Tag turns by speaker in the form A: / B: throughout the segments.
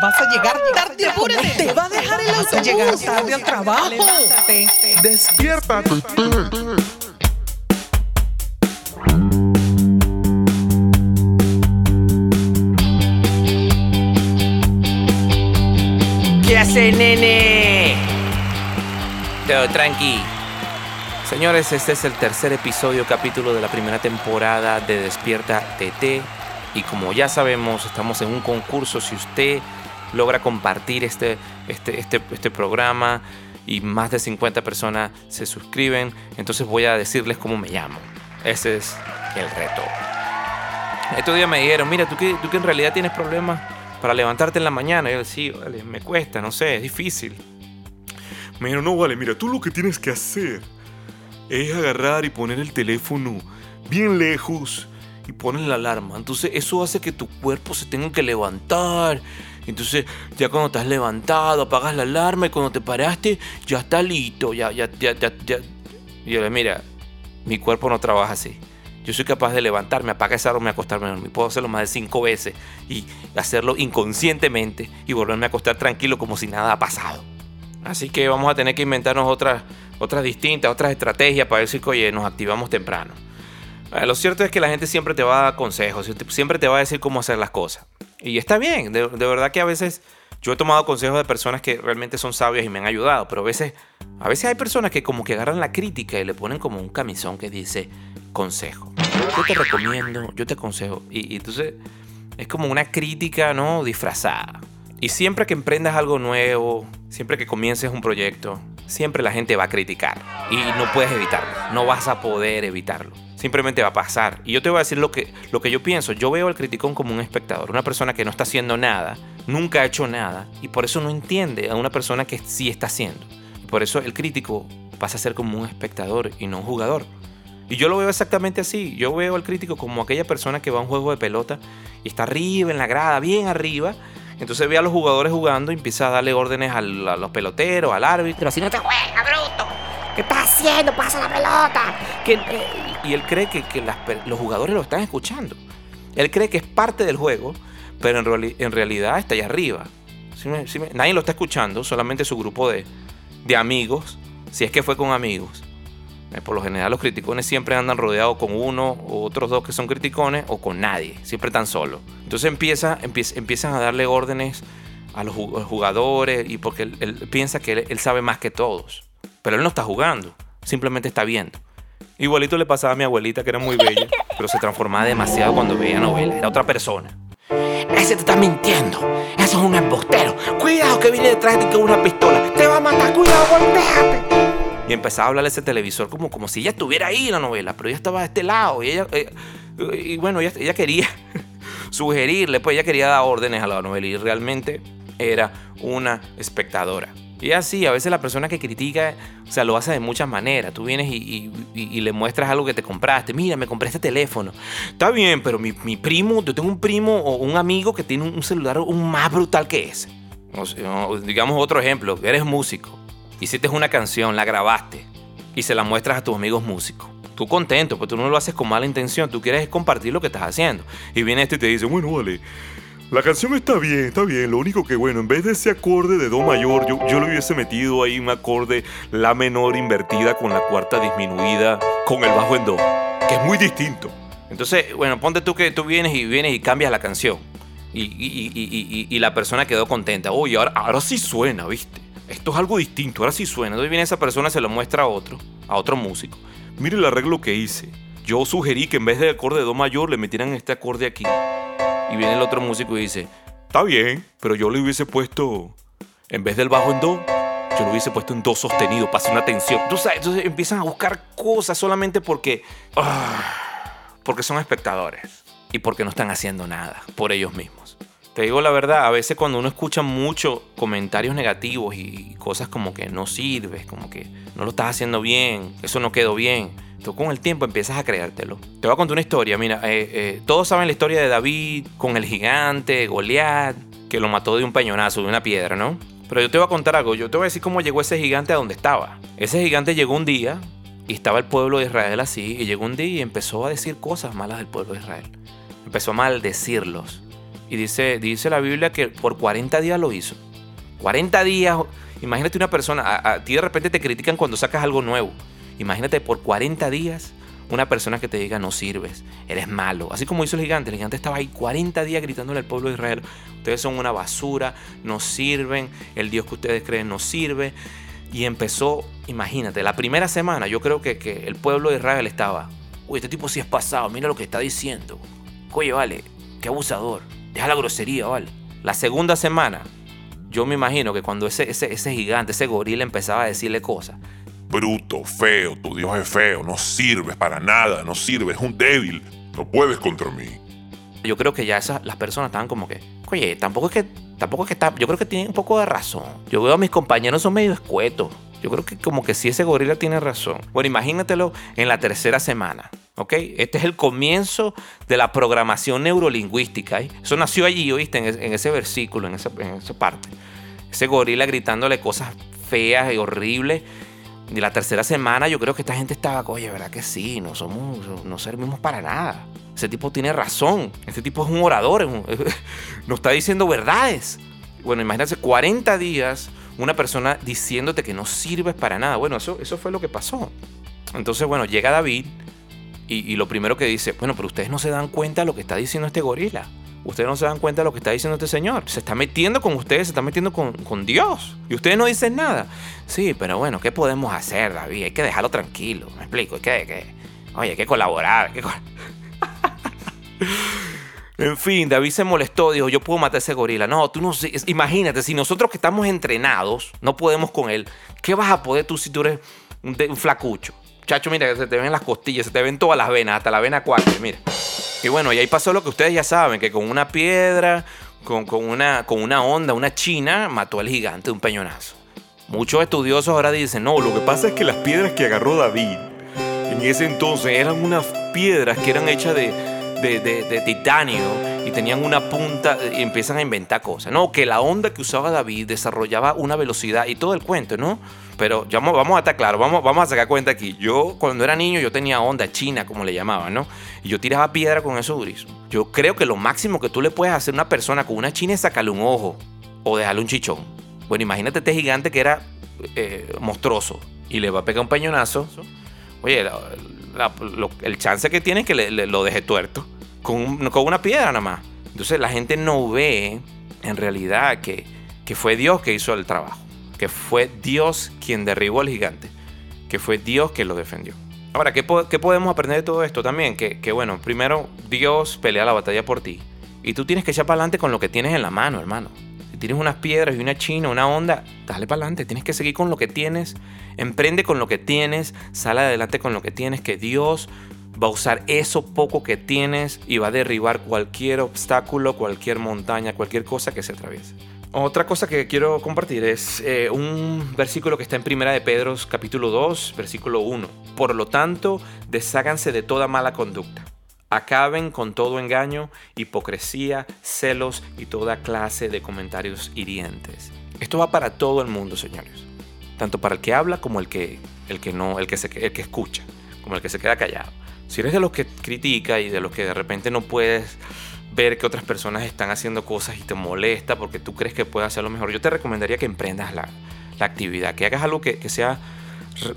A: Vas a llegar tarde, apúrate. Te va a dejar el
B: Vas a
A: autobús.
B: llegar tarde al trabajo.
C: Despiértate.
D: ¿Qué hace, nene? Todo tranqui. Señores, este es el tercer episodio, capítulo de la primera temporada de Despierta TT. Y como ya sabemos, estamos en un concurso. Si usted logra compartir este, este, este, este programa y más de 50 personas se suscriben, entonces voy a decirles cómo me llamo. Ese es el reto. Estos días me dijeron, mira, tú que, tú que en realidad tienes problemas para levantarte en la mañana. Y yo, sí, vale, me cuesta, no sé, es difícil.
C: Me dijeron, no, vale, mira, tú lo que tienes que hacer es agarrar y poner el teléfono bien lejos y poner la alarma. Entonces eso hace que tu cuerpo se tenga que levantar. Entonces ya cuando estás levantado, apagas la alarma y cuando te paraste, ya está listo, ya, ya, ya, ya, ya. Y yo le mira, mi cuerpo no trabaja así. Yo soy capaz de levantarme, apagar esa alarma y acostarme a dormir. Puedo hacerlo más de cinco veces y hacerlo inconscientemente y volverme a acostar tranquilo como si nada ha pasado. Así que vamos a tener que inventarnos otras, otras distintas, otras estrategias para si oye, nos activamos temprano. Eh, Lo cierto es que la gente siempre te va a dar consejos, siempre te va a decir cómo hacer las cosas. Y está bien, de, verdad que a veces yo he tomado consejos de personas que realmente son sabias y me han ayudado, pero a veces, a veces hay personas que como que agarran la crítica y le ponen como un camisón que dice consejo. Yo te recomiendo, yo te aconsejo. Y, y entonces es como una crítica, ¿no? Disfrazada. Y siempre que emprendas algo nuevo, siempre que comiences un proyecto, siempre la gente va a criticar. Y no puedes evitarlo. No vas a poder evitarlo. Simplemente va a pasar. Y yo te voy a decir lo que, lo que yo pienso. Yo veo al criticón como un espectador. Una persona que no está haciendo nada, nunca ha hecho nada. Y por eso no entiende a una persona que sí está haciendo. Y por eso el crítico pasa a ser como un espectador y no un jugador. Y yo lo veo exactamente así. Yo veo al crítico como aquella persona que va a un juego de pelota y está arriba en la grada, bien arriba. Entonces ve a los jugadores jugando y empieza a darle órdenes al- a los peloteros, al árbitro.
E: Si no te juega, bruto. ¿Qué estás haciendo? Pasa la pelota.
D: Que, eh, y él cree que, que las per- los jugadores lo están escuchando. Él cree que es parte del juego, pero en, reali- en realidad está allá arriba. ¿Sí me- sí me- nadie lo está escuchando, solamente su grupo de, de amigos, si es que fue con amigos. Eh, Por lo general los criticones siempre andan rodeados con uno o otros dos que son criticones o con nadie, siempre están solos. Entonces empieza, empieza- empiezan a darle órdenes a los ju- jugadores y porque él, él piensa que él, él sabe más que todos. Pero él no está jugando, simplemente está viendo. Igualito le pasaba a mi abuelita que era muy bella, pero se transformaba demasiado cuando veía novela, era otra persona.
E: Ese te está mintiendo. Eso es un embustero. Cuidado que viene detrás de ti con una pistola. Te va a matar. Cuidado, volteate.
D: Y empezaba a hablarle ese televisor como, como si ella estuviera ahí la novela, pero ella estaba de este lado. Y ella, eh, y bueno, ella, ella quería sugerirle, pues ella quería dar órdenes a la novela y realmente era una espectadora. Y así, a veces la persona que critica, o sea, lo hace de muchas maneras. Tú vienes y, y- y- y le muestras algo que te compraste. Mira, me compré este teléfono. Está bien, pero mi, mi primo, yo tengo un primo o un amigo que tiene un, celular un más brutal que ese. O sea, digamos otro ejemplo, eres músico, hiciste una canción, la grabaste y se la muestras a tus amigos músicos. Tú contento, pero tú no lo haces con mala intención, tú quieres compartir lo que estás haciendo. Y viene este y te dice, bueno,
C: vale. La canción está bien, está bien. Lo único que, bueno, en vez de ese acorde de Do mayor, yo, yo le hubiese metido ahí un acorde La menor invertida con la cuarta disminuida con el bajo en Do, que es muy distinto.
D: Entonces, bueno, ponte tú que tú vienes y vienes y cambias la canción. Y- y- y- y la persona quedó contenta. Oye, ahora, ahora sí suena, ¿viste? Esto es algo distinto, ahora sí suena. Entonces viene esa persona, se lo muestra a otro, a otro músico.
C: Mire el arreglo que hice. Yo sugerí que en vez del acorde de Do mayor le metieran este acorde aquí.
D: Y viene el otro músico y dice,
C: Está bien, pero yo le hubiese puesto, en vez del bajo en Do, yo lo hubiese puesto en Do sostenido hacer una tensión.
D: Tú sabes, entonces empiezan a buscar cosas solamente porque. ah, porque son espectadores. Y porque no están haciendo nada por ellos mismos. Te digo la verdad, a veces cuando uno escucha mucho comentarios negativos y cosas como que no sirves, como que no lo estás haciendo bien, eso no quedó bien, tú con el tiempo empiezas a creértelo. Te voy a contar una historia, mira, eh, eh, todos saben la historia de David con el gigante, Goliat, que lo mató de un peñonazo, de una piedra, ¿no? Pero yo te voy a contar algo, yo te voy a decir cómo llegó ese gigante a donde estaba. Ese gigante llegó un día y estaba el pueblo de Israel así, y llegó un día y empezó a decir cosas malas del pueblo de Israel. Empezó a maldecirlos. Y dice, dice la Biblia que por 40 días lo hizo. 40 días. Imagínate una persona, a, ti de repente te critican cuando sacas algo nuevo. Imagínate por 40 días una persona que te diga no sirves, eres malo. Así como hizo el gigante, el gigante estaba ahí 40 días gritándole al pueblo de Israel, ustedes son una basura, no sirven, el Dios que ustedes creen no sirve. Y empezó, imagínate, la primera semana yo creo que, que el pueblo de Israel estaba, uy, este tipo sí es pasado, mira lo que está diciendo. Oye, vale, qué abusador, deja la grosería, vale. La segunda semana, yo me imagino que cuando ese, ese, ese gigante, ese gorila empezaba a decirle cosas,
B: Bruto, feo, tu Dios es feo, no sirves para nada, no sirves, es un débil, no puedes contra mí.
D: yo creo que ya esas, las personas estaban como que, oye, tampoco es que, tampoco es que está, yo creo que tienen un poco de razón. Yo veo a mis compañeros son medio escuetos. Yo creo que como que sí ese gorila tiene razón. Bueno, imagínatelo en la tercera semana, ¿ok? Este es el comienzo de la programación neurolingüística. ¿eh? Eso nació allí, ¿oíste? En, en ese versículo, en esa, parte. Ese gorila gritándole cosas feas y horribles. Y la tercera semana yo creo que esta gente estaba, oye, ¿verdad que sí? No somos, no servimos para nada. Ese tipo tiene razón. Este tipo es un orador, es nos está diciendo verdades. Bueno, imagínate 40 días una persona diciéndote que no sirves para nada. Bueno, eso fue lo que pasó. Entonces, bueno, llega David y, lo primero que dice, bueno, pero ustedes no se dan cuenta de lo que está diciendo este gorila. Ustedes no se dan cuenta de lo que está diciendo este señor. Se está metiendo con ustedes, se está metiendo con, con Dios. Y ustedes no dicen nada. Sí, pero bueno, ¿qué podemos hacer, David? Hay que dejarlo tranquilo. Me explico. Hay que, oye, hay que colaborar. hay que co- en fin, David se molestó, dijo, yo puedo matar a ese gorila. No, tú no Imagínate, si nosotros que estamos entrenados no podemos con él, ¿qué vas a poder tú si tú eres un flacucho? Chacho, mira, se te ven las costillas, se te ven todas las venas, hasta la vena 4, mira. Y bueno, y ahí pasó lo que ustedes ya saben, que con una piedra, con, con una, con una onda, una china, mató al gigante un peñonazo. Muchos estudiosos ahora dicen, no, lo que pasa es que las piedras que agarró David en ese entonces eran unas piedras que eran hechas de, de- de titanio y tenían una punta y empiezan a inventar cosas. No, que la onda que usaba David desarrollaba una velocidad y todo el cuento, ¿no? Pero ya vamos, a estar claros, vamos, vamos a sacar cuenta aquí. Yo cuando era niño yo tenía onda china, como le llamaban, ¿no? Y yo tiraba piedra con eso durísimo. Yo creo que lo máximo que tú le puedes hacer a una persona con una china es sacarle un ojo o dejarle un chichón. Bueno, imagínate este gigante que era eh, monstruoso y le va a pegar un peñonazo. Oye, la- el chance que tiene es que le, le- lo deje tuerto con, un- con una piedra nada más. Entonces la gente no ve en realidad que, que fue Dios que hizo el trabajo, que fue Dios quien derribó al gigante, que fue Dios quien lo defendió. Ahora, ¿qué, qué podemos aprender de todo esto también? Que, que, bueno, primero Dios pelea la batalla por ti y tú tienes que echar para adelante con lo que tienes en la mano, hermano. Si tienes unas piedras y una china, una onda, dale para adelante. Tienes que seguir con lo que tienes. Emprende con lo que tienes. Sale adelante con lo que tienes. Que Dios va a usar eso poco que tienes y va a derribar cualquier obstáculo, cualquier montaña, cualquier cosa que se atraviese. Otra cosa que quiero compartir es eh, un versículo que está en Primera de Pedro, capítulo 2, versículo 1. Por lo tanto, desháganse de toda mala conducta. Acaben con todo engaño, hipocresía, celos y toda clase de comentarios hirientes. Esto va para todo el mundo, señores. Tanto para el que habla como el que, el que no, el que, el que escucha, como el que se queda callado. Si eres de los que critica y de los que de repente no puedes ver que otras personas están haciendo cosas y te molesta porque tú crees que puedes hacerlo mejor, yo te recomendaría que emprendas la, la actividad, que hagas algo que, que sea,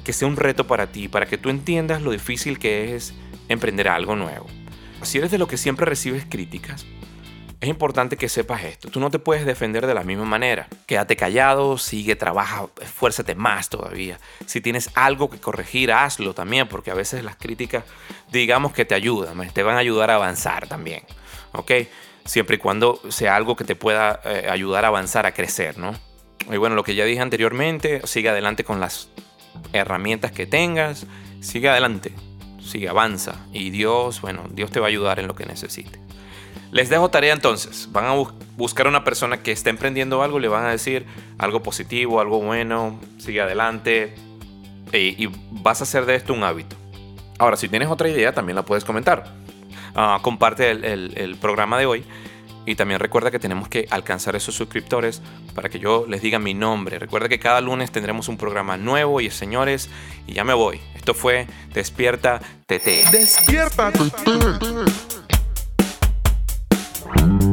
D: que sea un reto para ti, para que tú entiendas lo difícil que es emprender algo nuevo. Si eres de los que siempre recibes críticas, es importante que sepas esto. Tú no te puedes defender de la misma manera. Quédate callado, sigue, trabaja, esfuérzate más todavía. Si tienes algo que corregir, hazlo también, porque a veces las críticas, digamos que te ayudan, te van a ayudar a avanzar también. ¿Ok? Siempre y cuando sea algo que te pueda eh, ayudar a avanzar, a crecer, ¿no? Y bueno, lo que ya dije anteriormente, sigue adelante con las herramientas que tengas, sigue adelante, sigue, avanza. Y Dios, bueno, Dios te va a ayudar en lo que necesites. Les dejo tarea entonces. Van a bus buscar una persona que esté emprendiendo algo, le van a decir algo positivo, algo bueno, sigue adelante y, vas a hacer de esto un hábito. Ahora, si tienes otra idea, también la puedes comentar. Ah, comparte el, programa de hoy y también recuerda que tenemos que alcanzar esos suscriptores para que yo les diga mi nombre. Recuerda que cada lunes tendremos un programa nuevo y señores, y ya me voy. Esto fue Despierta TT.
A: Despierta.
B: Bye.